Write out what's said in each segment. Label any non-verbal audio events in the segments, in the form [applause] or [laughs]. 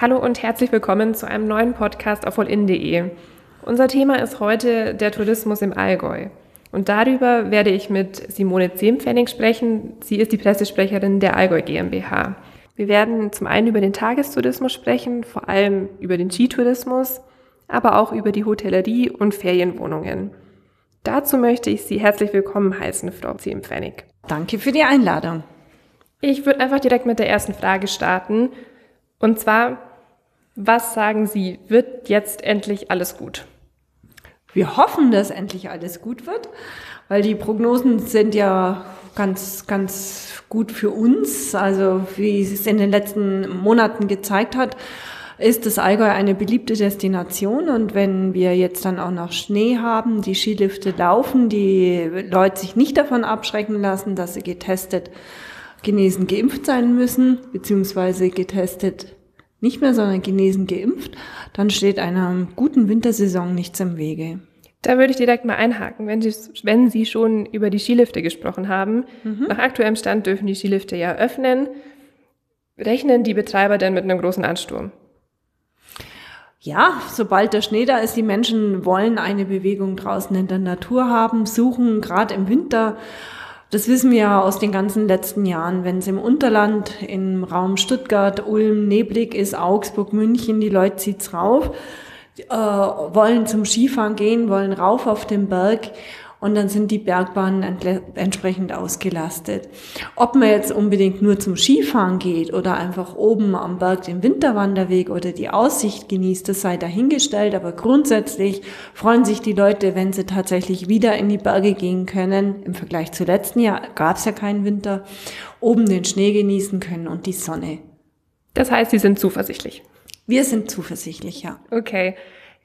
Hallo und herzlich willkommen zu einem neuen Podcast auf allin.de. Unser Thema ist heute der Tourismus im Allgäu. Und darüber werde ich mit Simone Zehmpfennig sprechen. Sie ist die Pressesprecherin der Allgäu GmbH. Wir werden zum einen über den Tagestourismus sprechen, vor allem über den Skitourismus, aber auch über die Hotellerie und Ferienwohnungen. Dazu möchte ich Sie herzlich willkommen heißen, Frau Zehmpfennig. Danke für die Einladung. Ich würde einfach direkt mit der ersten Frage starten. Und zwar, was sagen Sie, wird jetzt endlich alles gut? Wir hoffen, dass endlich alles gut wird, weil die Prognosen sind ja ganz, ganz gut für uns. Also wie es in den letzten Monaten gezeigt hat, ist das Allgäu eine beliebte Destination. Und wenn wir jetzt dann auch noch Schnee haben, die Skilifte laufen, die Leute sich nicht davon abschrecken lassen, dass sie getestet, genesen, geimpft sein müssen, beziehungsweise getestet nicht mehr, sondern genesen, geimpft, dann steht einer guten Wintersaison nichts im Wege. Da würde ich direkt mal einhaken, wenn Sie, wenn Sie schon über die Skilifte gesprochen haben. Mhm. Nach aktuellem Stand dürfen die Skilifte ja öffnen. Rechnen die Betreiber denn mit einem großen Ansturm? Ja, sobald der Schnee da ist, die Menschen wollen eine Bewegung draußen in der Natur haben, suchen gerade im Winter das wissen wir ja aus den ganzen letzten Jahren. Wenn es im Unterland, im Raum Stuttgart, Ulm, neblig ist, Augsburg, München, die Leute zieht's rauf, äh, wollen zum Skifahren gehen, wollen rauf auf den Berg und dann sind die Bergbahnen entsprechend ausgelastet. Ob man jetzt unbedingt nur zum Skifahren geht oder einfach oben am Berg den Winterwanderweg oder die Aussicht genießt, das sei dahingestellt, aber grundsätzlich freuen sich die Leute, wenn sie tatsächlich wieder in die Berge gehen können. Im Vergleich zu letzten Jahr gab es ja keinen Winter, oben den Schnee genießen können und die Sonne. Das heißt, Sie sind zuversichtlich. Wir sind zuversichtlich, ja. Okay.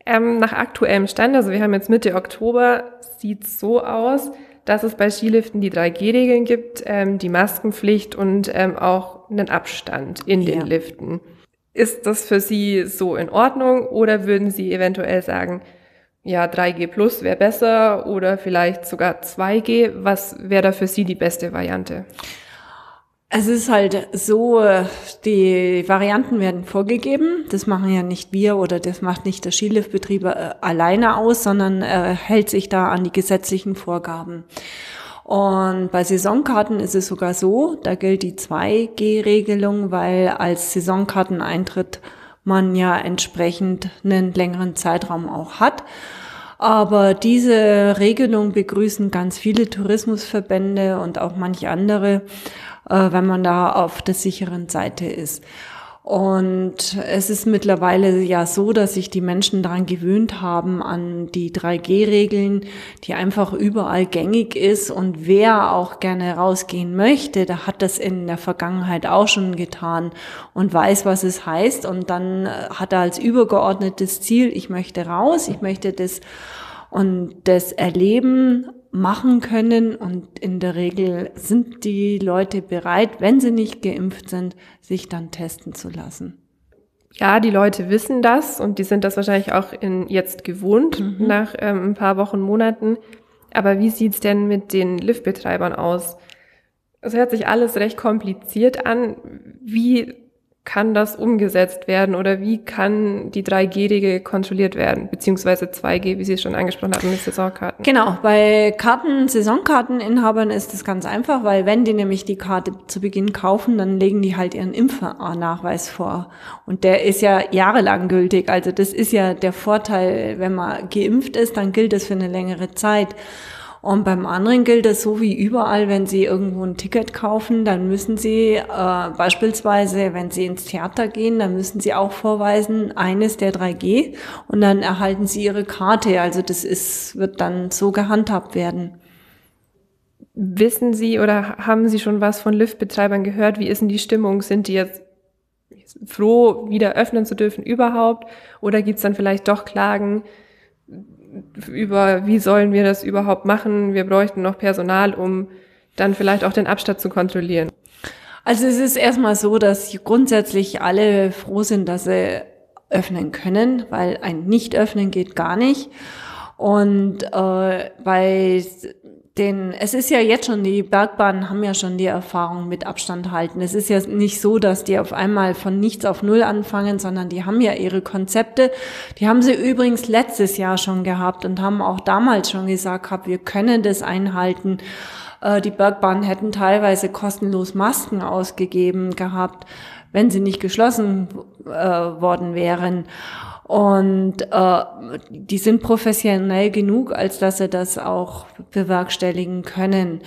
Ähm, nach aktuellem Stand, also wir haben jetzt Mitte Oktober, sieht es so aus, dass es bei Skiliften die 3G-Regeln gibt, ähm, die Maskenpflicht und ähm, auch einen Abstand in ja. den Liften. Ist das für Sie so in Ordnung oder würden Sie eventuell sagen, ja, 3G plus wäre besser oder vielleicht sogar 2G? Was wäre da für Sie die beste Variante? Es ist halt so, die Varianten werden vorgegeben. Das machen ja nicht wir oder das macht nicht der Skiliftbetrieb äh, alleine aus, sondern er hält sich da an die gesetzlichen Vorgaben. Und bei Saisonkarten ist es sogar so, da gilt die 2G-Regelung, weil als Saisonkarteneintritt man ja entsprechend einen längeren Zeitraum auch hat. Aber diese Regelung begrüßen ganz viele Tourismusverbände und auch manche andere äh, wenn man da auf der sicheren Seite ist. Und es ist mittlerweile ja so, dass sich die Menschen daran gewöhnt haben an die 3G-Regeln, die einfach überall gängig ist. Und wer auch gerne rausgehen möchte, der hat das in der Vergangenheit auch schon getan und weiß, was es heißt. Und dann äh, hat er als übergeordnetes Ziel, ich möchte raus, ich möchte das und das Erleben machen können. Und in der Regel sind die Leute bereit, wenn sie nicht geimpft sind, sich dann testen zu lassen. Ja, die Leute wissen das und die sind das wahrscheinlich auch in, jetzt gewohnt mhm. nach ähm, ein paar Wochen, Monaten. Aber wie sieht's denn mit den Liftbetreibern aus? Es hört sich alles recht kompliziert an. Wie kann das umgesetzt werden oder wie kann die 3G-Regel kontrolliert werden, beziehungsweise 2G, wie Sie es schon angesprochen haben, mit Saisonkarten? Genau, bei Karten, Saisonkarteninhabern ist das ganz einfach, weil wenn die nämlich die Karte zu Beginn kaufen, dann legen die halt ihren Impfnachweis vor. Und der ist ja jahrelang gültig. Also das ist ja der Vorteil, wenn man geimpft ist, dann gilt das für eine längere Zeit. Und beim anderen gilt es so wie überall, wenn Sie irgendwo ein Ticket kaufen, dann müssen Sie äh, beispielsweise, wenn Sie ins Theater gehen, dann müssen Sie auch vorweisen, eines der 3G und dann erhalten Sie Ihre Karte. Also das ist, wird dann so gehandhabt werden. Wissen Sie oder haben Sie schon was von Liftbetreibern gehört? Wie ist denn die Stimmung? Sind die jetzt froh, wieder öffnen zu dürfen überhaupt? Oder gibt es dann vielleicht doch Klagen? Über, wie sollen wir das überhaupt machen? Wir bräuchten noch Personal, um dann vielleicht auch den Abstand zu kontrollieren. Also es ist erstmal so, dass grundsätzlich alle froh sind, dass sie öffnen können, weil ein Nicht-Öffnen geht gar nicht. Und äh, bei den, es ist ja jetzt schon, die Bergbahnen haben ja schon die Erfahrung mit Abstand halten. Es ist ja nicht so, dass die auf einmal von nichts auf Null anfangen, sondern die haben ja ihre Konzepte. Die haben sie übrigens letztes Jahr schon gehabt und haben auch damals schon gesagt, hab, wir können das einhalten. Äh, die Bergbahnen hätten teilweise kostenlos Masken ausgegeben gehabt, wenn sie nicht geschlossen äh, worden wären. Und äh, die sind professionell genug, als dass sie das auch bewerkstelligen können.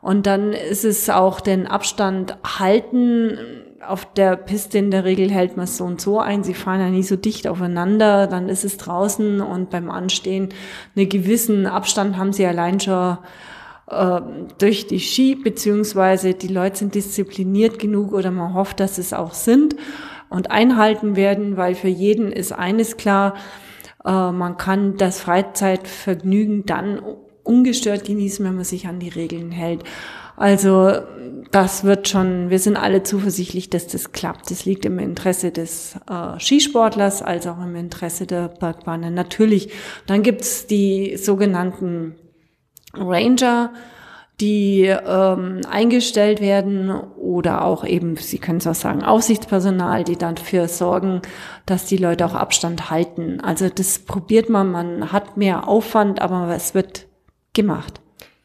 Und dann ist es auch den Abstand halten. Auf der Piste in der Regel hält man es so und so ein. Sie fahren ja nie so dicht aufeinander. Dann ist es draußen und beim Anstehen einen gewissen Abstand haben sie allein schon äh, durch die Ski, beziehungsweise die Leute sind diszipliniert genug oder man hofft, dass es auch sind und einhalten werden, weil für jeden ist eines klar, äh, man kann das Freizeitvergnügen dann ungestört genießen, wenn man sich an die Regeln hält. Also das wird schon, wir sind alle zuversichtlich, dass das klappt. Das liegt im Interesse des äh, Skisportlers als auch im Interesse der Bergbahnen. Natürlich, dann gibt's die sogenannten Ranger, die ähm, eingestellt werden oder auch eben, Sie können es auch sagen, Aufsichtspersonal, die dafür sorgen, dass die Leute auch Abstand halten. Also das probiert man, man hat mehr Aufwand, aber es wird gemacht.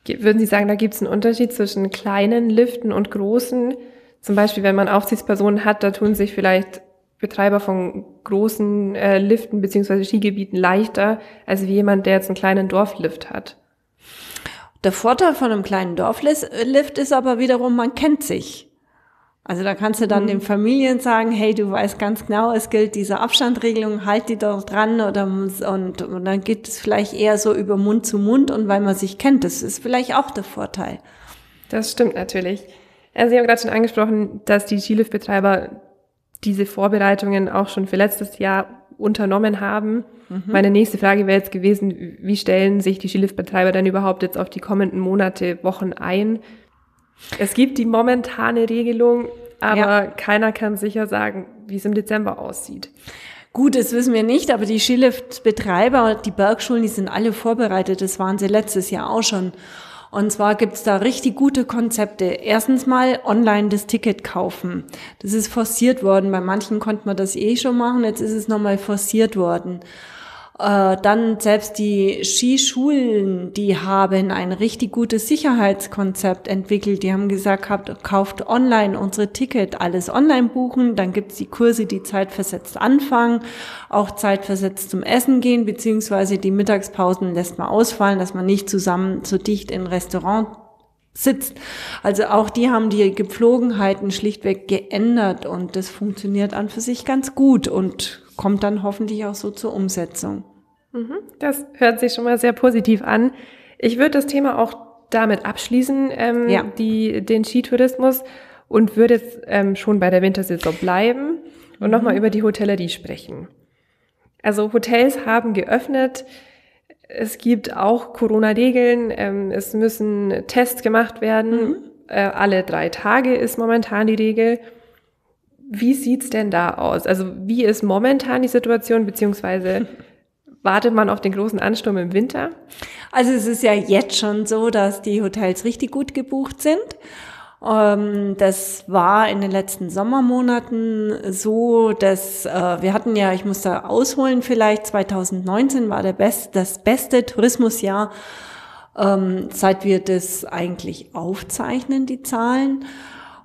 Würden Sie sagen, da gibt es einen Unterschied zwischen kleinen Liften und großen? Zum Beispiel, wenn man Aufsichtspersonen hat, da tun sich vielleicht Betreiber von großen äh, Liften beziehungsweise Skigebieten leichter als wie jemand, der jetzt einen kleinen Dorflift hat. Der Vorteil von einem kleinen Dorflift ist aber wiederum, man kennt sich. Also da kannst du dann mhm. den Familien sagen, hey, du weißt ganz genau, es gilt diese Abstandregelung, halt die doch dran oder und, und dann geht es vielleicht eher so über Mund zu Mund und weil man sich kennt, das ist vielleicht auch der Vorteil. Das stimmt natürlich. Also Sie haben gerade schon angesprochen, dass die Skiliftbetreiber diese Vorbereitungen auch schon für letztes Jahr unternommen haben. Mhm. Meine nächste Frage wäre jetzt gewesen, wie stellen sich die Skiliftbetreiber denn überhaupt jetzt auf die kommenden Monate, Wochen ein? Es gibt die momentane Regelung, aber ja. keiner kann sicher sagen, wie es im Dezember aussieht. Gut, das wissen wir nicht, aber die Skiliftbetreiber, die Bergschulen, die sind alle vorbereitet. Das waren sie letztes Jahr auch schon. Und zwar gibt's da richtig gute Konzepte. Erstens mal online das Ticket kaufen. Das ist forciert worden. Bei manchen konnte man das eh schon machen. Jetzt ist es nochmal forciert worden. Äh, dann selbst die Skischulen, die haben ein richtig gutes Sicherheitskonzept entwickelt. Die haben gesagt, habt, kauft online unsere Ticket, alles online buchen. Dann gibt's die Kurse, die zeitversetzt anfangen, auch zeitversetzt zum Essen gehen, beziehungsweise die Mittagspausen lässt man ausfallen, dass man nicht zusammen so dicht in Restaurant sitzt. Also auch die haben die Gepflogenheiten schlichtweg geändert und das funktioniert an für sich ganz gut und kommt dann hoffentlich auch so zur Umsetzung. Mhm. Das hört sich schon mal sehr positiv an. Ich würde das Thema auch damit abschließen, ähm, ja. die, den Skitourismus und würde jetzt ähm, schon bei der Wintersaison bleiben und mhm. nochmal über die Hotellerie sprechen. Also Hotels haben geöffnet. Es gibt auch Corona-Regeln. Ähm, es müssen Tests gemacht werden. Mhm. Äh, alle drei Tage ist momentan die Regel. Wie sieht's denn da aus? Also wie ist momentan die Situation, beziehungsweise [laughs] wartet man auf den großen Ansturm im Winter? Also es ist ja jetzt schon so, dass die Hotels richtig gut gebucht sind. Ähm, das war in den letzten Sommermonaten so, dass äh, wir hatten ja, ich muss da ausholen vielleicht, 2019 war der best, das beste Tourismusjahr, ähm, seit wir das eigentlich aufzeichnen, die Zahlen.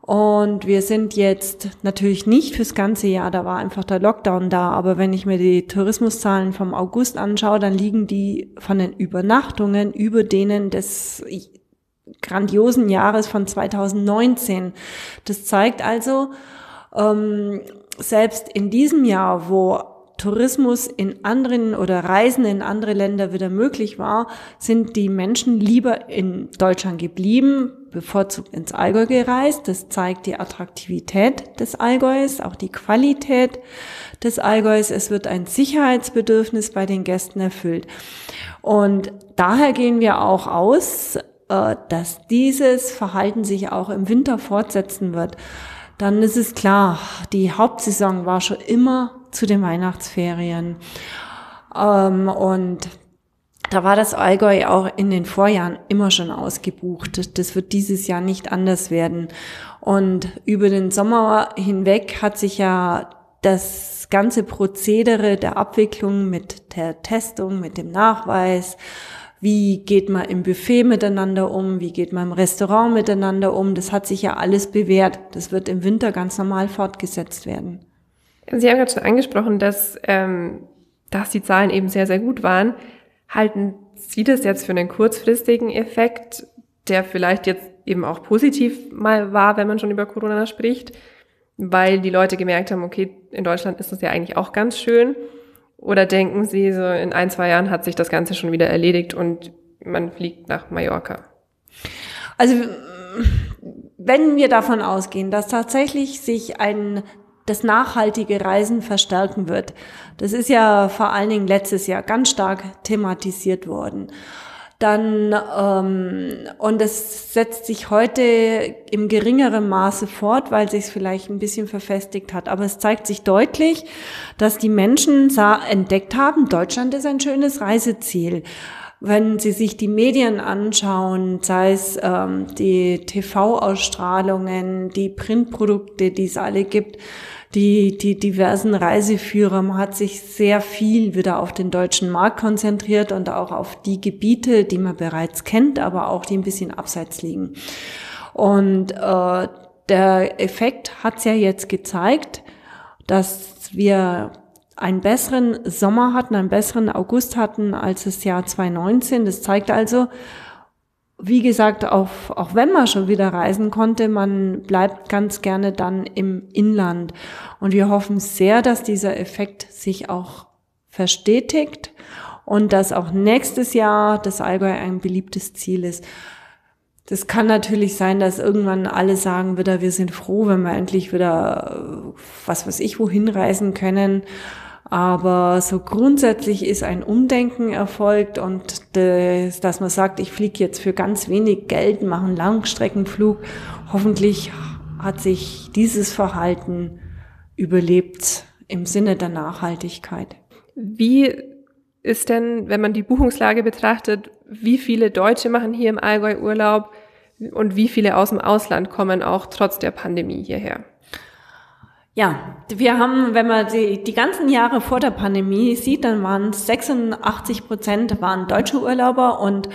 Und wir sind jetzt natürlich nicht fürs ganze Jahr, da war einfach der Lockdown da, aber wenn ich mir die Tourismuszahlen vom August anschaue, dann liegen die von den Übernachtungen über denen des grandiosen Jahres von 2019. Das zeigt also, ähm, selbst in diesem Jahr, wo Tourismus in anderen oder Reisen in andere Länder wieder möglich war, sind die Menschen lieber in Deutschland geblieben, bevorzugt ins Allgäu gereist. Das zeigt die Attraktivität des Allgäus, auch die Qualität des Allgäus. Es wird ein Sicherheitsbedürfnis bei den Gästen erfüllt. Und daher gehen wir auch aus, äh, dass dieses Verhalten sich auch im Winter fortsetzen wird. Dann ist es klar, die Hauptsaison war schon immer zu den Weihnachtsferien. Ähm, und da war das Allgäu auch in den Vorjahren immer schon ausgebucht. Das wird dieses Jahr nicht anders werden. Und über den Sommer hinweg hat sich ja das ganze Prozedere der Abwicklung mit der Testung, mit dem Nachweis, wie geht man im Buffet miteinander um, wie geht man im Restaurant miteinander um, das hat sich ja alles bewährt. Das wird im Winter ganz normal fortgesetzt werden. Sie haben gerade schon angesprochen, dass, ähm, dass die Zahlen eben sehr, sehr gut waren. Halten Sie das jetzt für einen kurzfristigen Effekt, der vielleicht jetzt eben auch positiv mal war, wenn man schon über Corona spricht, weil die Leute gemerkt haben, okay, in Deutschland ist das ja eigentlich auch ganz schön? Oder denken Sie, so in ein, zwei Jahren hat sich das Ganze schon wieder erledigt und man fliegt nach Mallorca? Also wenn wir davon ausgehen, dass tatsächlich sich ein das nachhaltige Reisen verstärken wird. Das ist ja vor allen Dingen letztes Jahr ganz stark thematisiert worden dann ähm, und es setzt sich heute im geringeren Maße fort, weil sich es vielleicht ein bisschen verfestigt hat. Aber es zeigt sich deutlich, dass die Menschen entdeckt haben, Deutschland ist ein schönes Reiseziel. Wenn Sie sich die Medien anschauen, sei es ähm, die TV-Ausstrahlungen, die Printprodukte, die es alle gibt, die, die diversen Reiseführer. Man hat sich sehr viel wieder auf den deutschen Markt konzentriert und auch auf die Gebiete, die man bereits kennt, aber auch die ein bisschen abseits liegen. Und äh, der Effekt hat es ja jetzt gezeigt, dass wir einen besseren Sommer hatten, einen besseren August hatten als das Jahr 2019. Das zeigt also, wie gesagt, auch, auch wenn man schon wieder reisen konnte, man bleibt ganz gerne dann im Inland. Und wir hoffen sehr, dass dieser Effekt sich auch verstetigt und dass auch nächstes Jahr das Allgäu ein beliebtes Ziel ist. Das kann natürlich sein, dass irgendwann alle sagen wieder, wir sind froh, wenn wir endlich wieder, was weiß ich, wohin reisen können. Aber so grundsätzlich ist ein Umdenken erfolgt und das, dass man sagt, ich fliege jetzt für ganz wenig Geld, mache einen Langstreckenflug. Hoffentlich hat sich dieses Verhalten überlebt im Sinne der Nachhaltigkeit. Wie ist denn, wenn man die Buchungslage betrachtet, wie viele Deutsche machen hier im Allgäu Urlaub und wie viele aus dem Ausland kommen auch trotz der Pandemie hierher? Ja, wir haben, wenn man die, die ganzen Jahre vor der Pandemie sieht, dann waren 86 Prozent waren deutsche Urlauber und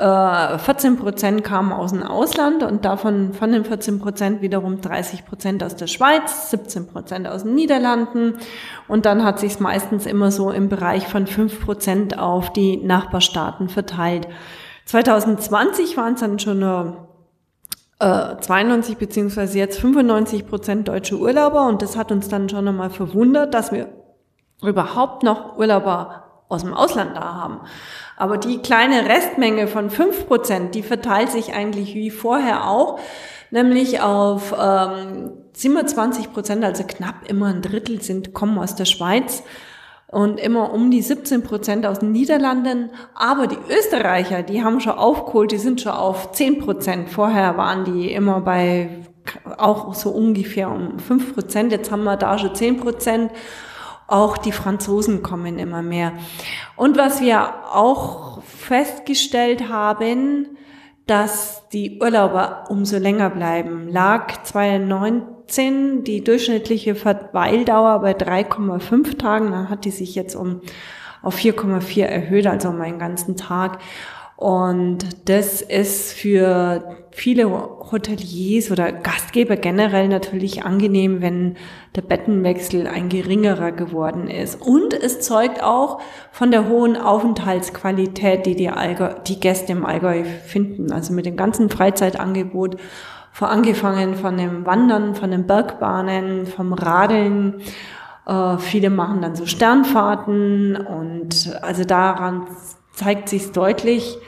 14 Prozent kamen aus dem Ausland und davon von den 14 Prozent wiederum 30 Prozent aus der Schweiz, 17 Prozent aus den Niederlanden und dann hat sich meistens immer so im Bereich von 5 Prozent auf die Nachbarstaaten verteilt. 2020 waren es dann schon nur 92 äh, beziehungsweise jetzt 95 Prozent deutsche Urlauber und das hat uns dann schon einmal verwundert, dass wir überhaupt noch Urlauber aus dem Ausland da haben. Aber die kleine Restmenge von 5 Prozent, die verteilt sich eigentlich wie vorher auch, nämlich auf ähm, 27 Prozent, also knapp immer ein Drittel sind, kommen aus der Schweiz und immer um die 17 Prozent aus den Niederlanden. Aber die Österreicher, die haben schon aufgeholt, die sind schon auf 10 Prozent. Vorher waren die immer bei auch so ungefähr um 5 Prozent. Jetzt haben wir da schon 10 Prozent. Auch die Franzosen kommen immer mehr. Und was wir auch festgestellt haben, dass die Urlauber umso länger bleiben, lag 2019 2017 die durchschnittliche Verweildauer bei 3,5 Tagen. Dann hat die sich jetzt um auf 4,4 erhöht, also um einen ganzen Tag. Und das ist für viele Hoteliers oder Gastgeber generell natürlich angenehm, wenn der Bettenwechsel ein geringerer geworden ist. Und es zeugt auch von der hohen Aufenthaltsqualität, die die, Allgäu, die Gäste im Allgäu finden. Also mit dem ganzen Freizeitangebot vor angefangen von dem Wandern, von den Bergbahnen, vom Radeln. Äh, viele machen dann so Sternfahrten und also daran zeigt sich deutlich,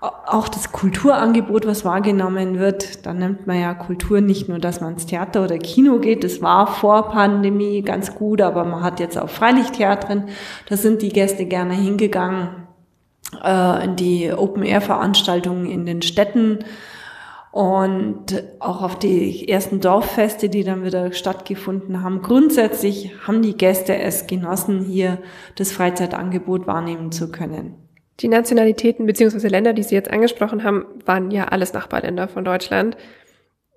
auch das Kulturangebot, was wahrgenommen wird, da nimmt man ja Kultur nicht nur, dass man ins Theater oder Kino geht, das war vor Pandemie ganz gut, aber man hat jetzt auch Freilichttheatren, da sind die Gäste gerne hingegangen, äh, in die Open-Air-Veranstaltungen in den Städten, und auch auf die ersten Dorffeste, die dann wieder stattgefunden haben. Grundsätzlich haben die Gäste es genossen, hier das Freizeitangebot wahrnehmen zu können. Die Nationalitäten bzw. Länder, die Sie jetzt angesprochen haben, waren ja alles Nachbarländer von Deutschland.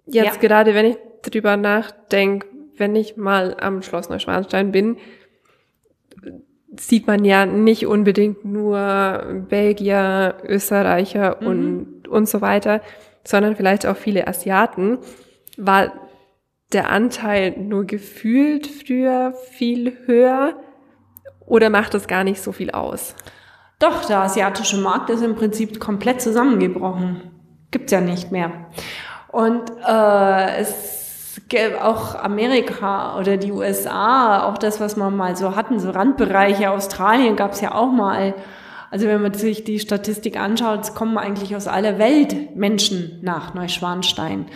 Jetzt ja. gerade, wenn ich drüber nachdenke, wenn ich mal am Schloss Neuschwanstein bin, sieht man ja nicht unbedingt nur Belgier, Österreicher mhm. und, und so weiter, sondern vielleicht auch viele Asiaten. War der Anteil nur gefühlt früher viel höher oder macht das gar nicht so viel aus? Doch, der asiatische Markt ist im Prinzip komplett zusammengebrochen. Gibt's ja nicht mehr. Und äh, es gäbe auch Amerika oder die USA, auch das, was wir mal so hatten, so Randbereiche, Australien gab's ja auch mal. Also wenn man sich die Statistik anschaut, es kommen eigentlich aus aller Welt Menschen nach Neuschwanstein.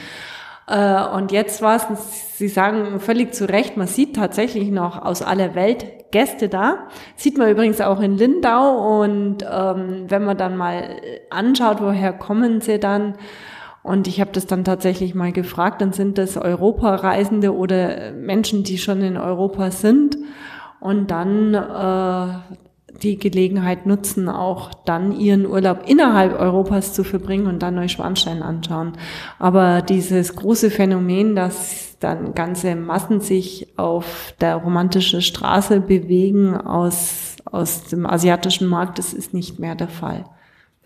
Äh, und jetzt war es, Sie sagen völlig zu Recht, man sieht tatsächlich noch aus aller Welt Gäste da. Sieht man übrigens auch in Lindau. Und ähm, wenn man dann mal anschaut, woher kommen sie dann, und ich habe das dann tatsächlich mal gefragt, dann sind das Europareisende oder Menschen, die schon in Europa sind und dann äh, die Gelegenheit nutzen, auch dann ihren Urlaub innerhalb Europas zu verbringen und dann Neuschwanstein anschauen. Aber dieses große Phänomen, dass dann ganze Massen sich auf der romantischen Straße bewegen aus, aus dem asiatischen Markt, das ist nicht mehr der Fall.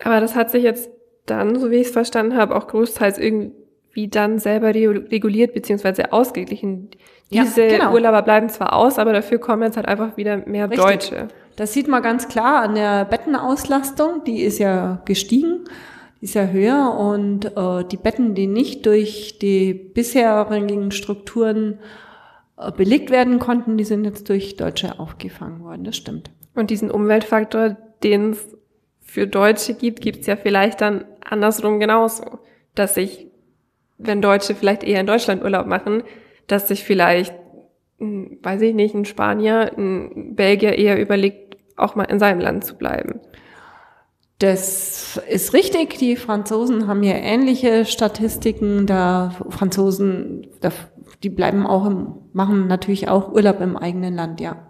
Aber das hat sich jetzt dann, so wie ich es verstanden habe, auch großteils irgendwie dann selber reguliert bzw. ausgeglichen. Diese ja, genau. Urlauber bleiben zwar aus, aber dafür kommen jetzt halt einfach wieder mehr Richtig. Deutsche. Das sieht man ganz klar an der Bettenauslastung, die ist ja gestiegen, die ist ja höher und äh, die Betten, die nicht durch die bisherigen Strukturen äh, belegt werden konnten, die sind jetzt durch Deutsche aufgefangen worden, das stimmt. Und diesen Umweltfaktor, den es für Deutsche gibt, gibt es ja vielleicht dann andersrum genauso, dass sich, wenn Deutsche vielleicht eher in Deutschland Urlaub machen, dass sich vielleicht, hm, weiß ich nicht, ein Spanier, ein Belgier eher überlegt, auch mal in seinem Land zu bleiben. Das ist richtig. Die Franzosen haben ja ähnliche Statistiken. Da Franzosen, die bleiben auch im, machen natürlich auch Urlaub im eigenen Land, ja.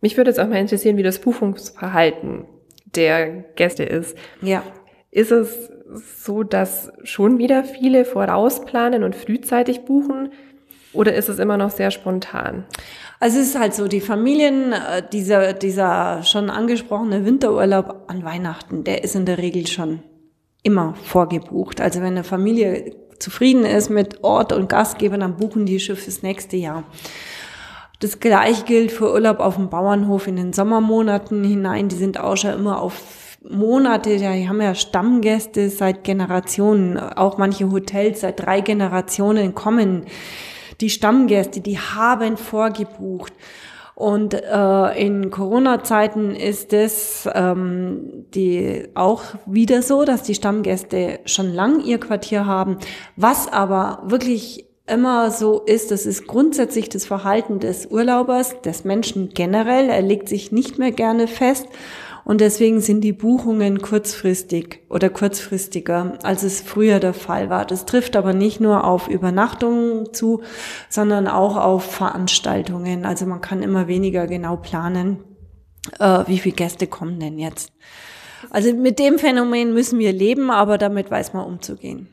Mich würde jetzt auch mal interessieren, wie das Buchungsverhalten der Gäste ist. Ja. Ist es so, dass schon wieder viele vorausplanen und frühzeitig buchen? Oder ist es immer noch sehr spontan? Also es ist halt so, die Familien, äh, dieser, dieser schon angesprochene Winterurlaub an Weihnachten, der ist in der Regel schon immer vorgebucht. Also wenn eine Familie zufrieden ist mit Ort und Gastgeber, dann buchen die Schiff fürs nächste Jahr. Das gleiche gilt für Urlaub auf dem Bauernhof in den Sommermonaten hinein. Die sind auch schon immer auf Monate, die haben ja Stammgäste seit Generationen, auch manche Hotels seit drei Generationen kommen die Stammgäste, die haben vorgebucht. Und äh, in Corona-Zeiten ist es ähm, die auch wieder so, dass die Stammgäste schon lang ihr Quartier haben. Was aber wirklich immer so ist, das ist grundsätzlich das Verhalten des Urlaubers, des Menschen generell. Er legt sich nicht mehr gerne fest und deswegen sind die Buchungen kurzfristig oder kurzfristiger, als es früher der Fall war. Das trifft aber nicht nur auf Übernachtungen zu, sondern auch auf Veranstaltungen. Also man kann immer weniger genau planen, äh, wie viele Gäste kommen denn jetzt. Also mit dem Phänomen müssen wir leben, aber damit weiß man umzugehen.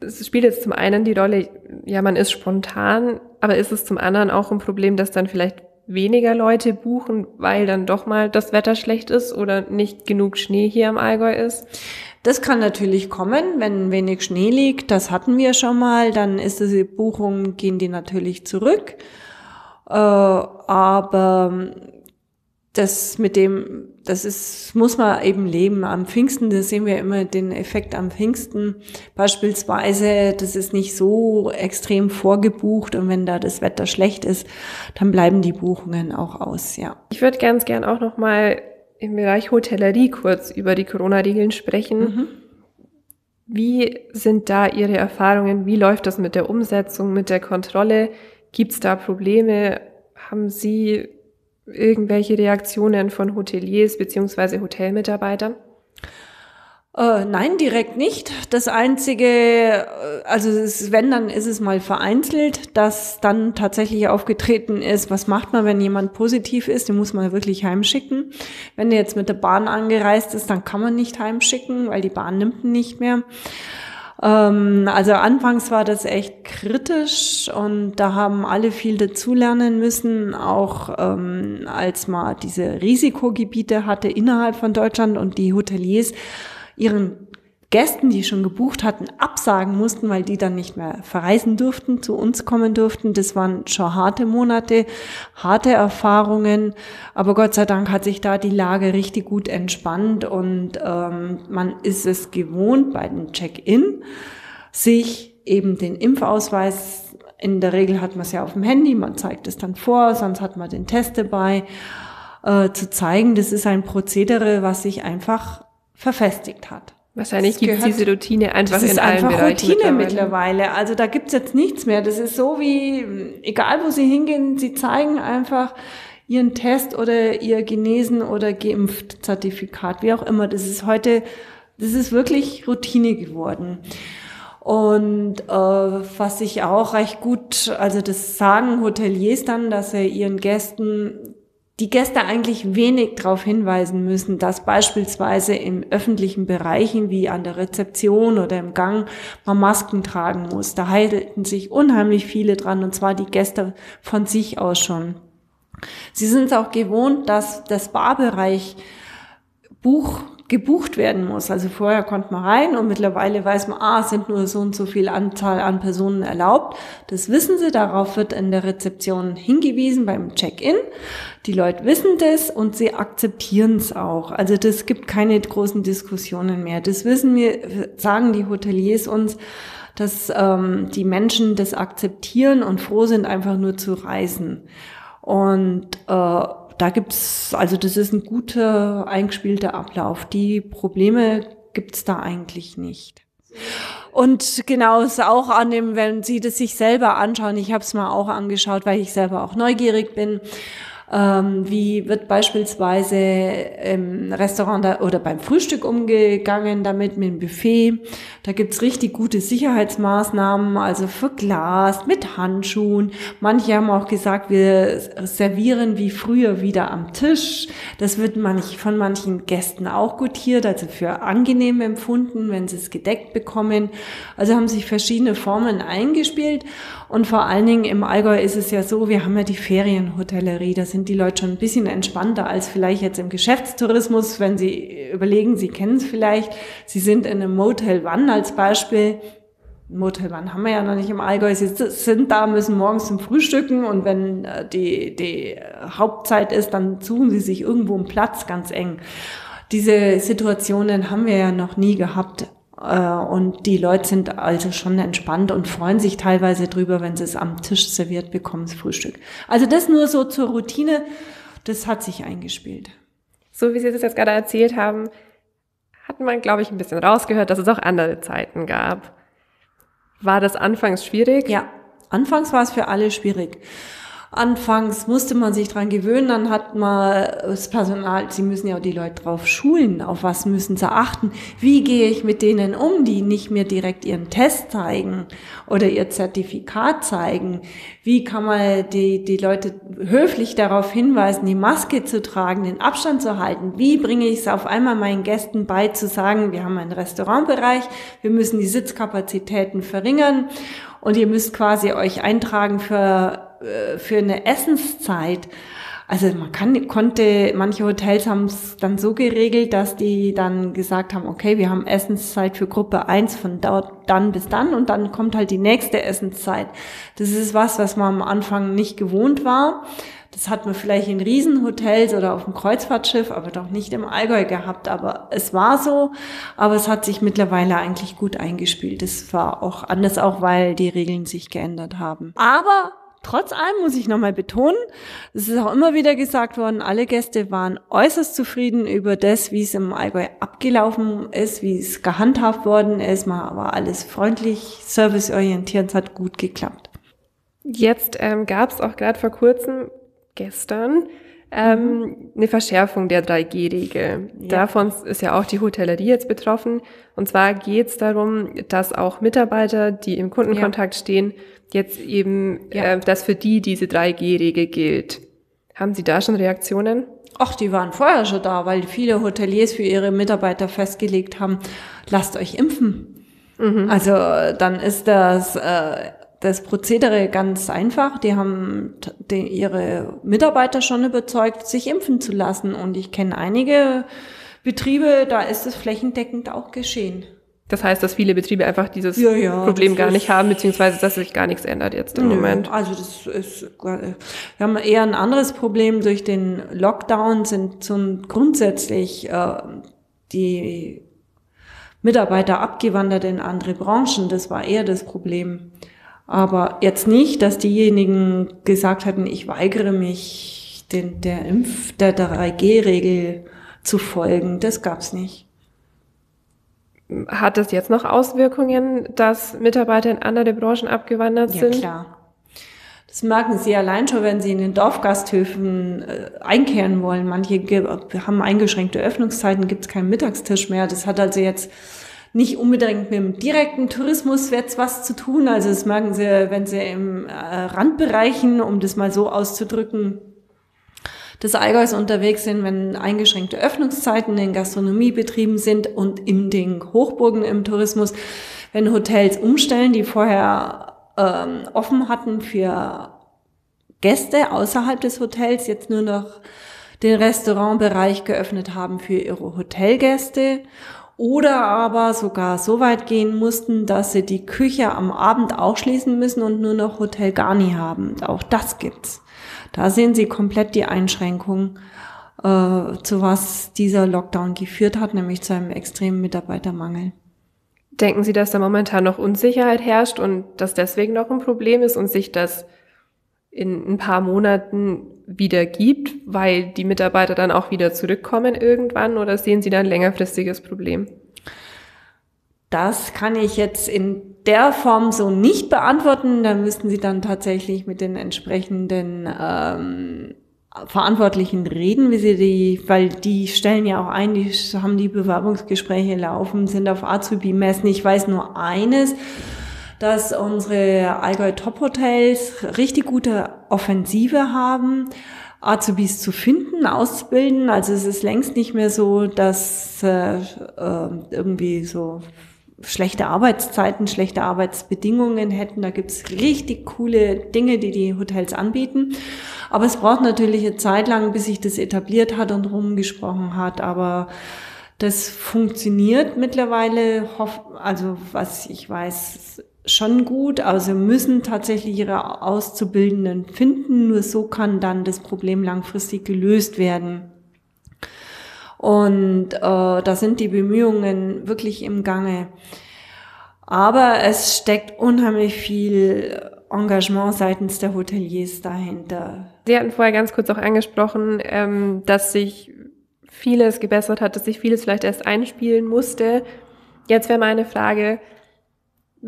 Es spielt jetzt zum einen die Rolle, ja, man ist spontan, aber ist es zum anderen auch ein Problem, dass dann vielleicht weniger Leute buchen, weil dann doch mal das Wetter schlecht ist oder nicht genug Schnee hier im Allgäu ist? Das kann natürlich kommen, wenn wenig Schnee liegt. Das hatten wir schon mal. Dann ist diese Buchung, gehen die natürlich zurück. Äh, aber das mit dem, das ist, muss man eben leben. Am Pfingsten, da sehen wir immer den Effekt am Pfingsten. Beispielsweise, das ist nicht so extrem vorgebucht und wenn da das Wetter schlecht ist, dann bleiben die Buchungen auch aus, ja. Ich würde ganz gern auch noch mal im Bereich Hotellerie kurz über die Corona-Regeln sprechen. Mhm. Wie sind da Ihre Erfahrungen? Wie läuft das mit der Umsetzung, mit der Kontrolle? Gibt es da Probleme? Haben Sie irgendwelche Reaktionen von Hoteliers beziehungsweise Hotelmitarbeitern? Äh, nein, direkt nicht. Das einzige, äh, also es, wenn, dann ist es mal vereinzelt, dass dann tatsächlich aufgetreten ist, was macht man, wenn jemand positiv ist, den muss man wirklich heimschicken. Wenn der jetzt mit der Bahn angereist ist, dann kann man nicht heimschicken, weil die Bahn nimmt ihn nicht mehr. Ähm, also anfangs war das echt kritisch und da haben alle viel dazulernen müssen, auch ähm, als man diese Risikogebiete hatte innerhalb von Deutschland und die Hoteliers ihren Gästen, die schon gebucht hatten, absagen mussten, weil die dann nicht mehr verreisen durften, zu uns kommen durften. Das waren schon harte Monate, harte Erfahrungen. Aber Gott sei Dank hat sich da die Lage richtig gut entspannt und ähm, man ist es gewohnt bei dem Check-in, sich eben den Impfausweis, in der Regel hat man es ja auf dem Handy, man zeigt es dann vor, sonst hat man den Test dabei, äh, zu zeigen, das ist ein Prozedere, was sich einfach verfestigt hat. Wahrscheinlich gibt es diese Routine einfach das in allen einfach Bereichen Routine mittlerweile. mittlerweile. Also da gibt's jetzt nichts mehr. Das ist so wie, egal wo Sie hingehen, Sie zeigen einfach Ihren Test oder Ihr Genesen oder geimpft Zertifikat, wie auch immer. Das ist heute, das ist wirklich Routine geworden. Und äh, was ich auch recht gut, also das sagen Hoteliers dann, dass sie ihren Gästen die Gäste eigentlich wenig darauf hinweisen müssen, dass beispielsweise in öffentlichen Bereichen wie an der Rezeption oder im Gang man Masken tragen muss. Da halten sich unheimlich viele dran und zwar die Gäste von sich aus schon. Sie sind es auch gewohnt, dass das Barbereich Buch gebucht werden muss. Also vorher konnte man rein und mittlerweile weiß man, ah, sind nur so und so viel Anzahl an Personen erlaubt. Das wissen sie, darauf wird in der Rezeption hingewiesen beim Check-in. Die Leute wissen das und sie akzeptieren es auch. Also das gibt keine großen Diskussionen mehr. Das wissen wir, sagen die Hoteliers uns, dass ähm, die Menschen das akzeptieren und froh sind, einfach nur zu reisen. Und äh, da gibt's, also das ist ein guter eingespielter Ablauf. Die Probleme gibt's da eigentlich nicht. Und genau ist auch an dem, wenn Sie das sich selber anschauen, ich habe es mal auch angeschaut, weil ich selber auch neugierig bin. Ähm, wie wird beispielsweise im Restaurant da, oder beim Frühstück umgegangen damit mit dem Buffet? Da gibt's richtig gute Sicherheitsmaßnahmen, also verglast, mit Handschuhen. Manche haben auch gesagt, wir servieren wie früher wieder am Tisch. Das wird manch, von manchen Gästen auch gutiert, also für angenehm empfunden, wenn sie es gedeckt bekommen. Also haben sich verschiedene Formen eingespielt. Und vor allen Dingen im Allgäu ist es ja so, wir haben ja die Ferienhotellerie. Das sind die Leute schon ein bisschen entspannter als vielleicht jetzt im Geschäftstourismus, wenn sie überlegen, sie kennen es vielleicht, sie sind in einem Motel One als Beispiel. Motel One haben wir ja noch nicht im Allgäu. Sie sind da, müssen morgens zum Frühstücken und wenn äh, die, die Hauptzeit ist, dann suchen sie sich irgendwo einen Platz ganz eng. Diese Situationen haben wir ja noch nie gehabt. Äh, und die Leute sind also schon entspannt und freuen sich teilweise drüber, wenn sie es am Tisch serviert bekommen, das Frühstück. Also das nur so zur Routine, das hat sich eingespielt. So wie Sie das jetzt gerade erzählt haben, hat man, glaube ich, ein bisschen rausgehört, dass es auch andere Zeiten gab. War das anfangs schwierig? Ja, anfangs war es für alle schwierig. Anfangs musste man sich dran gewöhnen, dann hat man das Personal, sie müssen ja auch die Leute drauf schulen, auf was müssen sie achten, wie gehe ich mit denen um, die nicht mir direkt ihren Test zeigen oder ihr Zertifikat zeigen, wie kann man die, die Leute höflich darauf hinweisen, die Maske zu tragen, den Abstand zu halten, wie bringe ich es auf einmal meinen Gästen bei zu sagen, wir haben einen Restaurantbereich, wir müssen die Sitzkapazitäten verringern und ihr müsst quasi euch eintragen für für eine Essenszeit. Also man kann, konnte, manche Hotels haben es dann so geregelt, dass die dann gesagt haben, okay, wir haben Essenszeit für Gruppe 1 von dort dann bis dann und dann kommt halt die nächste Essenszeit. Das ist was, was man am Anfang nicht gewohnt war. Das hat man vielleicht in Riesenhotels oder auf dem Kreuzfahrtschiff, aber doch nicht im Allgäu gehabt. Aber es war so, aber es hat sich mittlerweile eigentlich gut eingespielt. Es war auch anders, auch weil die Regeln sich geändert haben. Aber Trotz allem muss ich nochmal betonen, es ist auch immer wieder gesagt worden, alle Gäste waren äußerst zufrieden über das, wie es im Allgäu abgelaufen ist, wie es gehandhabt worden ist. Man war alles freundlich, serviceorientiert, es hat gut geklappt. Jetzt ähm, gab es auch gerade vor kurzem, gestern, ähm, eine Verschärfung der 3G-Regel. Ja. Davon ist ja auch die Hotellerie jetzt betroffen. Und zwar geht es darum, dass auch Mitarbeiter, die im Kundenkontakt ja. stehen, jetzt eben, ja. äh, dass für die diese 3G-Regel gilt. Haben Sie da schon Reaktionen? Ach, die waren vorher schon da, weil viele Hoteliers für ihre Mitarbeiter festgelegt haben, lasst euch impfen. Mhm. Also dann ist das äh, das Prozedere ganz einfach. Die haben die, ihre Mitarbeiter schon überzeugt, sich impfen zu lassen. Und ich kenne einige Betriebe, da ist es flächendeckend auch geschehen. Das heißt, dass viele Betriebe einfach dieses ja, ja, Problem gar nicht haben, beziehungsweise dass sich gar nichts ändert jetzt im nö, Moment. Also das ist, wir haben eher ein anderes Problem. Durch den Lockdown sind so grundsätzlich äh, die Mitarbeiter abgewandert in andere Branchen. Das war eher das Problem. Aber jetzt nicht, dass diejenigen gesagt hatten, ich weigere mich, den, der Impf, der 3G-Regel zu folgen. Das gab's nicht. Hat das jetzt noch Auswirkungen, dass Mitarbeiter in andere Branchen abgewandert ja, sind? Ja, klar. Das merken Sie allein schon, wenn Sie in den Dorfgasthöfen äh, einkehren wollen. Manche haben eingeschränkte Öffnungszeiten, gibt es keinen Mittagstisch mehr. Das hat also jetzt nicht unbedingt mit dem direkten Tourismus jetzt was zu tun. Also das merken Sie, wenn Sie im äh, Randbereichen, um das mal so auszudrücken, des Allgäus unterwegs sind, wenn eingeschränkte Öffnungszeiten in Gastronomiebetrieben sind und in den Hochburgen im Tourismus, wenn Hotels umstellen, die vorher ähm, offen hatten für Gäste außerhalb des Hotels, jetzt nur noch den Restaurantbereich geöffnet haben für ihre Hotelgäste oder aber sogar so weit gehen mussten, dass sie die Küche am Abend auch schließen müssen und nur noch Hotel Garni haben. Auch das gibt's. Da sehen Sie komplett die Einschränkung, äh, zu was dieser Lockdown geführt hat, nämlich zu einem extremen Mitarbeitermangel. Denken Sie, dass da momentan noch Unsicherheit herrscht und dass deswegen noch ein Problem ist und sich das in ein paar Monaten wieder gibt, weil die Mitarbeiter dann auch wieder zurückkommen irgendwann oder sehen Sie da ein längerfristiges Problem? Das kann ich jetzt in der Form so nicht beantworten. Da müssten Sie dann tatsächlich mit den entsprechenden ähm, Verantwortlichen reden, wie sie die, weil die stellen ja auch ein, die haben die Bewerbungsgespräche laufen, sind auf Azubi-Messen. Ich weiß nur eines, dass unsere Allgäu Top Hotels richtig gute Offensive haben, Azubis zu finden, auszubilden. Also es ist längst nicht mehr so, dass äh, äh irgendwie so schlechte Arbeitszeiten, schlechte Arbeitsbedingungen hätten. Da gibt's richtig coole Dinge, die die Hotels anbieten. Aber es braucht natürlich eine Zeit lang, bis sich das etabliert hat und rumgesprochen hat. Aber das funktioniert mittlerweile, also was ich weiß, schon gut, aber sie müssen tatsächlich ihre Auszubildenden finden. Nur so kann dann das Problem langfristig gelöst werden. Und äh, da sind die Bemühungen wirklich im Gange. Aber es steckt unheimlich viel Engagement seitens der Hoteliers dahinter. Sie hatten vorher ganz kurz auch angesprochen, ähm, dass sich vieles gebessert hat, dass sich vieles vielleicht erst einspielen musste. Jetzt wäre meine Frage,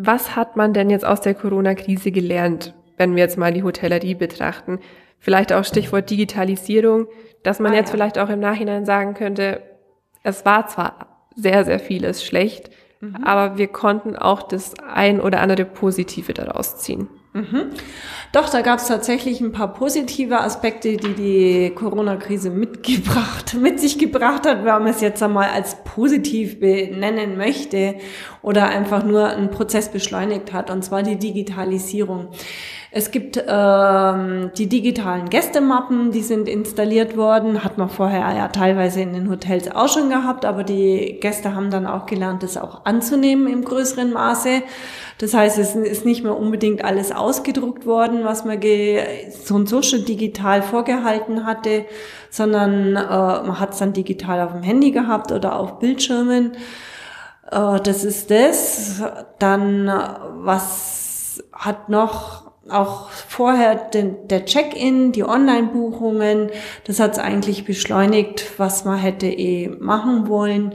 was hat man denn jetzt aus der Corona-Krise gelernt, wenn wir jetzt mal die Hotellerie betrachten? Vielleicht auch Stichwort Digitalisierung, dass man ah, jetzt ja. vielleicht auch im Nachhinein sagen könnte, es war zwar sehr, sehr vieles schlecht, mhm. aber wir konnten auch das ein oder andere Positive daraus ziehen. Mhm. Doch, da gab es tatsächlich ein paar positive Aspekte, die die Corona-Krise mitgebracht, [laughs] mit sich gebracht hat, wenn man es jetzt einmal als positiv benennen möchte oder einfach nur einen Prozess beschleunigt hat, und zwar die Digitalisierung. Es gibt ähm, die digitalen Gästemappen, die sind installiert worden, hat man vorher ja teilweise in den Hotels auch schon gehabt, aber die Gäste haben dann auch gelernt, das auch anzunehmen im größeren Maße. Das heißt, es ist nicht mehr unbedingt alles ausgedruckt worden, was man so und so schon digital vorgehalten hatte, sondern äh, man hat es dann digital auf dem Handy gehabt oder auf Bildschirmen. Äh, das ist das. Dann, was hat noch auch vorher den, der Check-in, die Online-Buchungen, das hat es eigentlich beschleunigt, was man hätte eh machen wollen.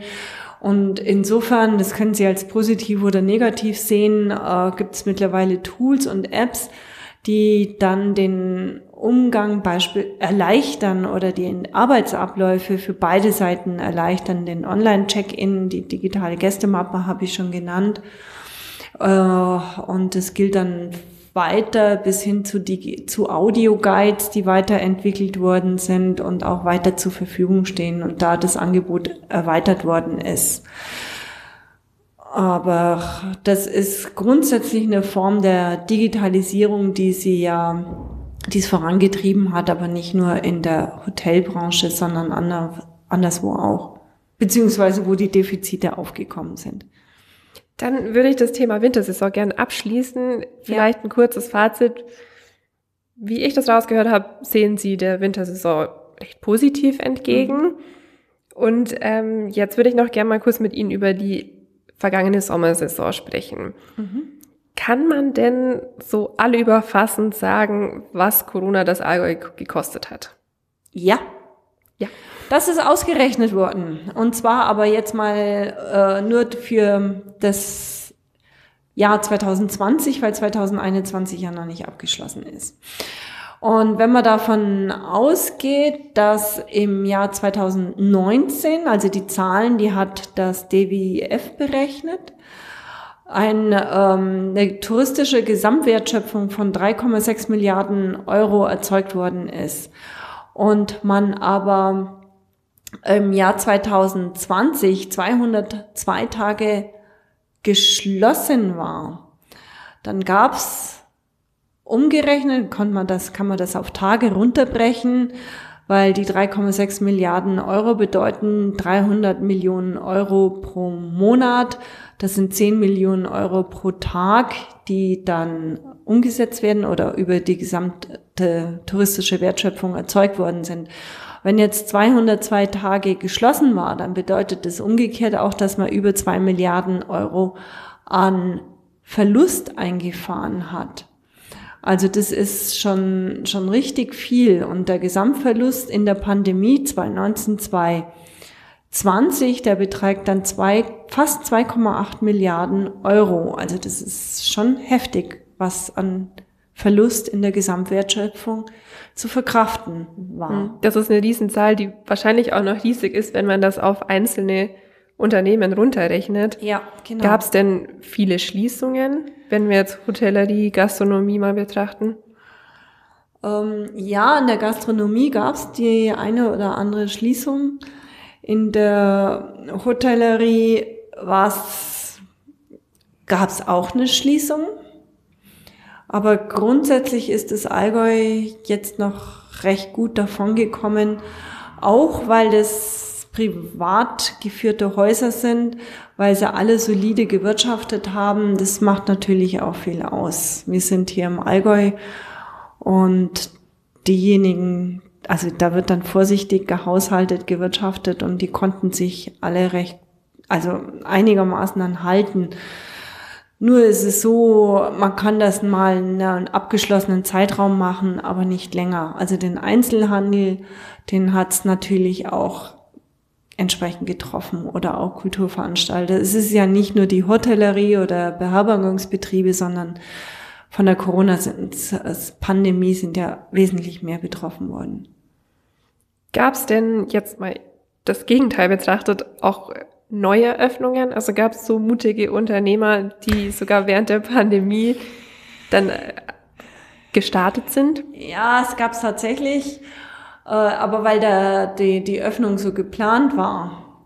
Und insofern, das können Sie als positiv oder negativ sehen, äh, gibt es mittlerweile Tools und Apps, die dann den Umgang Beispiel erleichtern oder die Arbeitsabläufe für beide Seiten erleichtern. Den Online-Check-In, die digitale Gästemappe habe ich schon genannt. Äh, und es gilt dann weiter bis hin zu, zu Audio-Guides, die weiterentwickelt worden sind und auch weiter zur Verfügung stehen und da das Angebot erweitert worden ist. Aber das ist grundsätzlich eine Form der Digitalisierung, die sie ja, die es vorangetrieben hat, aber nicht nur in der Hotelbranche, sondern anderswo auch. Beziehungsweise wo die Defizite aufgekommen sind. Dann würde ich das Thema Wintersaison gerne abschließen. Vielleicht ja. ein kurzes Fazit. Wie ich das rausgehört habe, sehen Sie der Wintersaison recht positiv entgegen. Mhm. Und ähm, jetzt würde ich noch gerne mal kurz mit Ihnen über die vergangene Sommersaison sprechen. Mhm. Kann man denn so alle überfassend sagen, was Corona das Allgäu gekostet hat? Ja. Ja. Das ist ausgerechnet worden. Und zwar aber jetzt mal äh, nur für das Jahr 2020, weil 2021 ja noch nicht abgeschlossen ist. Und wenn man davon ausgeht, dass im Jahr 2019, also die Zahlen, die hat das DWF berechnet, ein, ähm, eine touristische Gesamtwertschöpfung von 3,6 Milliarden Euro erzeugt worden ist und man aber im Jahr 2020 202 Tage geschlossen war, dann gab's umgerechnet, kann man das, kann man das auf Tage runterbrechen, weil die 3,6 Milliarden Euro bedeuten 300 Millionen Euro pro Monat. Das sind 10 Millionen Euro pro Tag, die dann umgesetzt werden oder über die gesamte touristische Wertschöpfung erzeugt worden sind. Wenn jetzt 202 Tage geschlossen war, dann bedeutet das umgekehrt auch, dass man über zwei Milliarden Euro an Verlust eingefahren hat. Also das ist schon, schon richtig viel. Und der Gesamtverlust in der Pandemie 2019, 2020, der beträgt dann zwei, fast 2,8 Milliarden Euro. Also das ist schon heftig, was an Verlust in der Gesamtwertschöpfung zu verkraften war. Hm. Das ist eine Riesenzahl, die wahrscheinlich auch noch riesig ist, wenn man das auf einzelne Unternehmen runterrechnet. Ja, genau. Gab es denn viele Schließungen, wenn wir jetzt Hotellerie, Gastronomie mal betrachten? Ähm, ja, in der Gastronomie gab es die eine oder andere Schließung. In der Hotellerie gab es auch eine Schließung. Aber grundsätzlich ist das Allgäu jetzt noch recht gut davongekommen, auch weil das privat geführte Häuser sind, weil sie alle solide gewirtschaftet haben. Das macht natürlich auch viel aus. Wir sind hier im Allgäu und diejenigen, also da wird dann vorsichtig gehaushaltet, gewirtschaftet und die konnten sich alle recht, also einigermaßen dann halten. Nur ist es so, man kann das mal in einem abgeschlossenen Zeitraum machen, aber nicht länger. Also den Einzelhandel, den hat es natürlich auch entsprechend getroffen oder auch Kulturveranstalter. Es ist ja nicht nur die Hotellerie oder Beherbergungsbetriebe, sondern von der Corona-Pandemie sind ja wesentlich mehr betroffen worden. Gab es denn jetzt mal das Gegenteil betrachtet auch neue Öffnungen? Also gab es so mutige Unternehmer, die sogar während der Pandemie dann äh, gestartet sind? Ja, es gab es tatsächlich, äh, aber weil der, die, die Öffnung so geplant war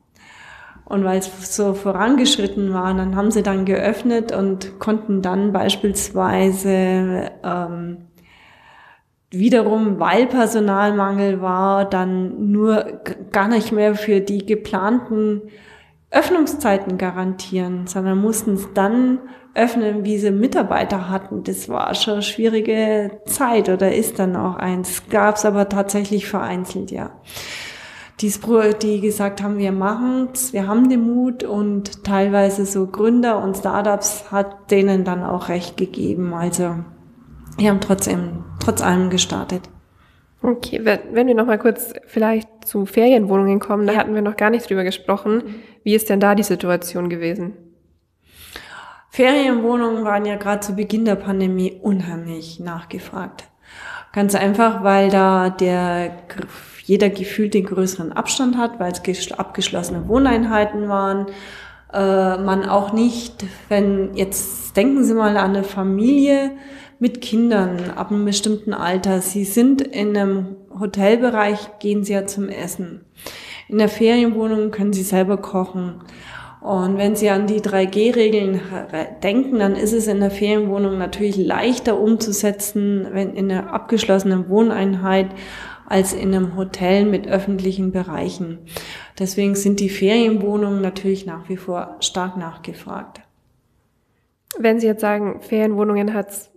und weil es so vorangeschritten war, dann haben sie dann geöffnet und konnten dann beispielsweise ähm, wiederum, weil Personalmangel war, dann nur gar nicht mehr für die geplanten Öffnungszeiten garantieren, sondern mussten es dann öffnen, wie sie Mitarbeiter hatten. Das war schon eine schwierige Zeit oder ist dann auch eins. Gab es aber tatsächlich vereinzelt, ja. Die, die gesagt haben, wir machen's, wir haben den Mut und teilweise so Gründer und Startups hat denen dann auch recht gegeben. Also wir haben trotzdem, trotz allem gestartet. Okay, wenn wir noch mal kurz vielleicht zu Ferienwohnungen kommen, da hatten wir noch gar nicht drüber gesprochen. Mhm. Wie ist denn da die Situation gewesen? Ferienwohnungen waren ja gerade zu Beginn der Pandemie unheimlich nachgefragt. Ganz einfach, weil da der jeder gefühlt den größeren Abstand hat, weil es abgeschlossene Wohneinheiten waren. Äh, man auch nicht, wenn jetzt denken Sie mal an eine Familie mit Kindern ab einem bestimmten Alter. Sie sind in einem Hotelbereich, gehen Sie ja zum Essen. In der Ferienwohnung können Sie selber kochen. Und wenn Sie an die 3G-Regeln denken, dann ist es in der Ferienwohnung natürlich leichter umzusetzen, wenn in einer abgeschlossenen Wohneinheit als in einem Hotel mit öffentlichen Bereichen. Deswegen sind die Ferienwohnungen natürlich nach wie vor stark nachgefragt. Wenn Sie jetzt sagen, Ferienwohnungen hat es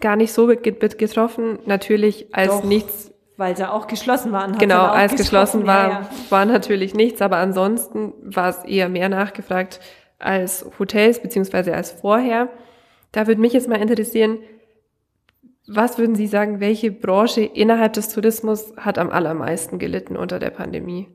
gar nicht so getroffen, natürlich als Doch. nichts weil sie auch geschlossen waren. Genau, als geschlossen war, ja, ja. war natürlich nichts, aber ansonsten war es eher mehr nachgefragt als Hotels beziehungsweise als vorher. Da würde mich jetzt mal interessieren, was würden Sie sagen, welche Branche innerhalb des Tourismus hat am allermeisten gelitten unter der Pandemie?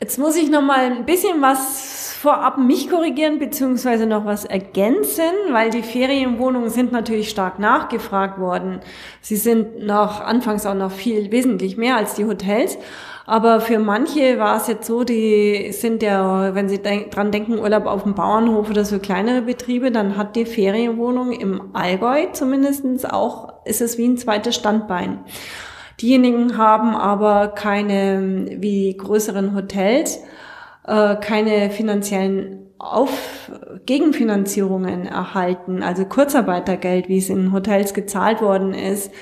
Jetzt muss ich noch mal ein bisschen was vorab mich korrigieren beziehungsweise noch was ergänzen, weil die Ferienwohnungen sind natürlich stark nachgefragt worden. Sie sind noch anfangs auch noch viel wesentlich mehr als die Hotels. Aber für manche war es jetzt so, die sind ja, wenn sie denk, dran denken, Urlaub auf dem Bauernhof oder so kleinere Betriebe, dann hat die Ferienwohnung im Allgäu zumindestens auch, ist es wie ein zweites Standbein. Diejenigen haben aber keine, wie größeren Hotels, äh, keine finanziellen auf Gegenfinanzierungen erhalten, also Kurzarbeitergeld, wie es in Hotels gezahlt worden ist,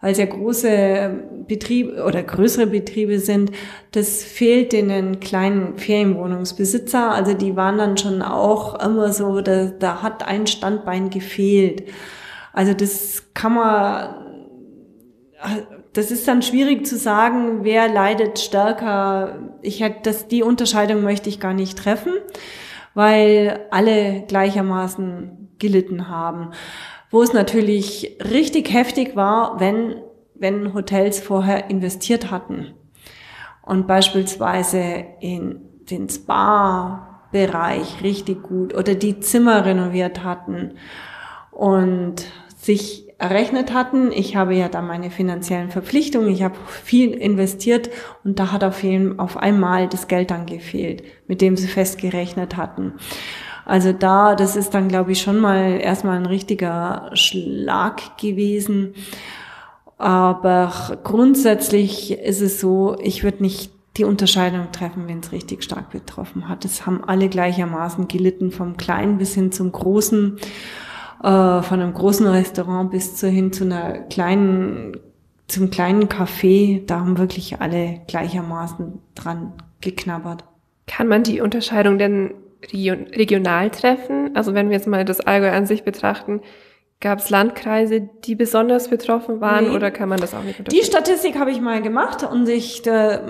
weil es ja große Betriebe oder größere Betriebe sind, das fehlt den kleinen Ferienwohnungsbesitzer. Also die waren dann schon auch immer so, da, da hat ein Standbein gefehlt. Also das kann man das ist dann schwierig zu sagen, wer leidet stärker. Ich hätte das, die Unterscheidung möchte ich gar nicht treffen, weil alle gleichermaßen gelitten haben. Wo es natürlich richtig heftig war, wenn, wenn Hotels vorher investiert hatten und beispielsweise in den Spa-Bereich richtig gut oder die Zimmer renoviert hatten und sich errechnet hatten. Ich habe ja da meine finanziellen Verpflichtungen, ich habe viel investiert und da hat auf, jeden, auf einmal das Geld dann gefehlt, mit dem sie festgerechnet hatten. Also da, das ist dann, glaube ich, schon mal erstmal ein richtiger Schlag gewesen. Aber grundsätzlich ist es so, ich würde nicht die Unterscheidung treffen, wenn es richtig stark betroffen hat. Es haben alle gleichermaßen gelitten, vom Kleinen bis hin zum Großen äh, von einem großen Restaurant bis zu hin zu einer kleinen, zum kleinen Café, da haben wirklich alle gleichermaßen dran geknabbert. Kann man die Unterscheidung denn regional treffen? Also wenn wir jetzt mal das Allgäu an sich betrachten, Gab es Landkreise, die besonders betroffen waren nee. oder kann man das auch nicht unterscheiden? Die Statistik habe ich mal gemacht und sich, da,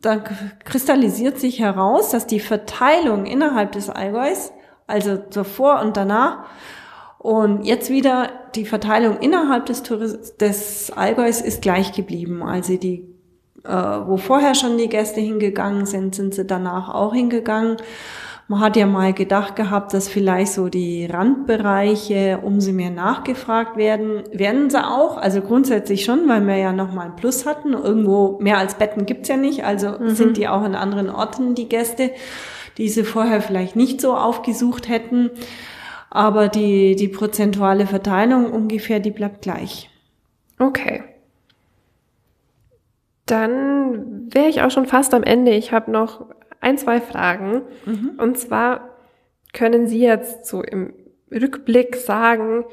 da kristallisiert sich heraus, dass die Verteilung innerhalb des Allgäus, also davor und danach, und jetzt wieder die Verteilung innerhalb des, Touris des Allgäus ist gleich geblieben. Also die, äh, wo vorher schon die Gäste hingegangen sind, sind sie danach auch hingegangen. Man hat ja mal gedacht gehabt, dass vielleicht so die Randbereiche umso mehr nachgefragt werden. Werden sie auch, also grundsätzlich schon, weil wir ja nochmal ein Plus hatten. Irgendwo mehr als Betten gibt's ja nicht, also mhm. sind die auch in anderen Orten die Gäste, die sie vorher vielleicht nicht so aufgesucht hätten aber die, die prozentuale Verteilung ungefähr, die bleibt gleich. Okay. Dann wäre ich auch schon fast am Ende. Ich habe noch ein, zwei Fragen. Mhm. Und zwar können Sie jetzt so im Rückblick sagen,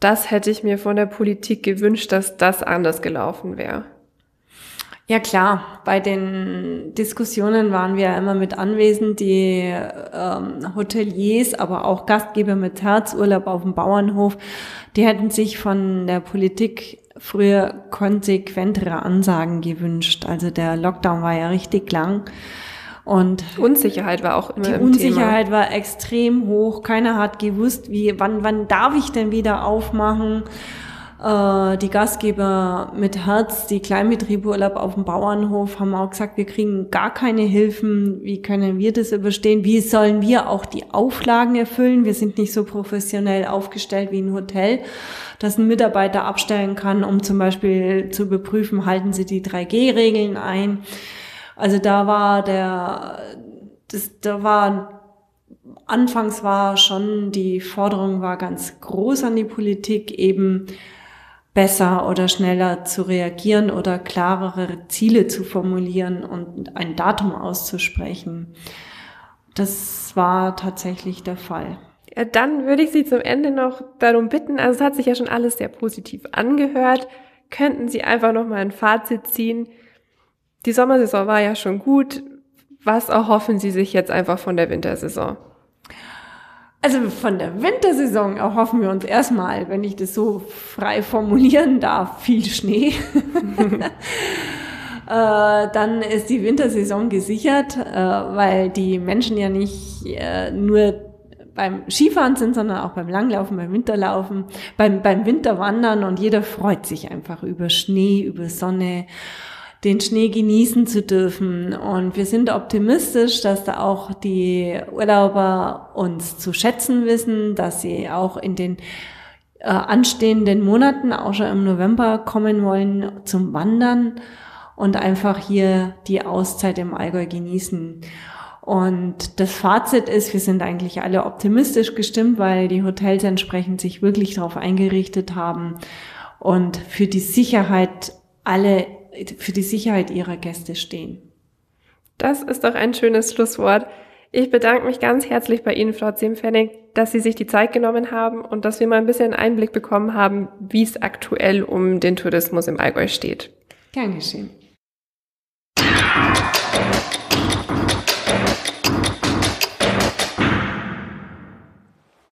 das hätte ich mir von der Politik gewünscht, dass das anders gelaufen wäre. Ja klar, bei den Diskussionen waren wir immer mit anwesend, die ähm, Hoteliers, aber auch Gastgeber mit Herzurlaub auf dem Bauernhof, die hätten sich von der Politik früher konsequentere Ansagen gewünscht. Also der Lockdown war ja richtig lang. Und Unsicherheit war auch immer die Unsicherheit Thema. war extrem hoch. Keiner hat gewusst, wie, wann, wann darf ich denn wieder aufmachen? Äh, die Gastgeber mit Herz, die Kleinbetriebe auf dem Bauernhof, haben auch gesagt, wir kriegen gar keine Hilfen. Wie können wir das überstehen? Wie sollen wir auch die Auflagen erfüllen? Wir sind nicht so professionell aufgestellt wie ein Hotel, dass ein Mitarbeiter abstellen kann, um zum Beispiel zu überprüfen, halten sie die 3G-Regeln ein. Also da war der, das, da war Anfangs war schon die Forderung war ganz groß an die Politik, eben besser oder schneller zu reagieren oder klarere Ziele zu formulieren und ein Datum auszusprechen. Das war tatsächlich der Fall. Ja, dann würde ich Sie zum Ende noch darum bitten, also es hat sich ja schon alles sehr positiv angehört, könnten Sie einfach noch mal ein Fazit ziehen. Die Sommersaison war ja schon gut. Was erhoffen Sie sich jetzt einfach von der Wintersaison? Also von der Wintersaison erhoffen wir uns erstmal, wenn ich das so frei formulieren darf, viel Schnee. [laughs] äh, dann ist die Wintersaison gesichert, äh, weil die Menschen ja nicht äh, nur beim Skifahren sind, sondern auch beim Langlaufen, beim Winterlaufen, beim, beim Winterwandern und jeder freut sich einfach über Schnee, über Sonne den Schnee genießen zu dürfen. Und wir sind optimistisch, dass da auch die Urlauber uns zu schätzen wissen, dass sie auch in den äh, anstehenden Monaten, auch schon im November, kommen wollen zum Wandern und einfach hier die Auszeit im Allgäu genießen. Und das Fazit ist, wir sind eigentlich alle optimistisch gestimmt, weil die Hotels entsprechend sich wirklich darauf eingerichtet haben und für die Sicherheit alle für die Sicherheit ihrer Gäste stehen. Das ist doch ein schönes Schlusswort. Ich bedanke mich ganz herzlich bei Ihnen, Frau Zimfennig, dass Sie sich die Zeit genommen haben und dass wir mal ein bisschen Einblick bekommen haben, wie es aktuell um den Tourismus im Allgäu steht. Gern geschehen.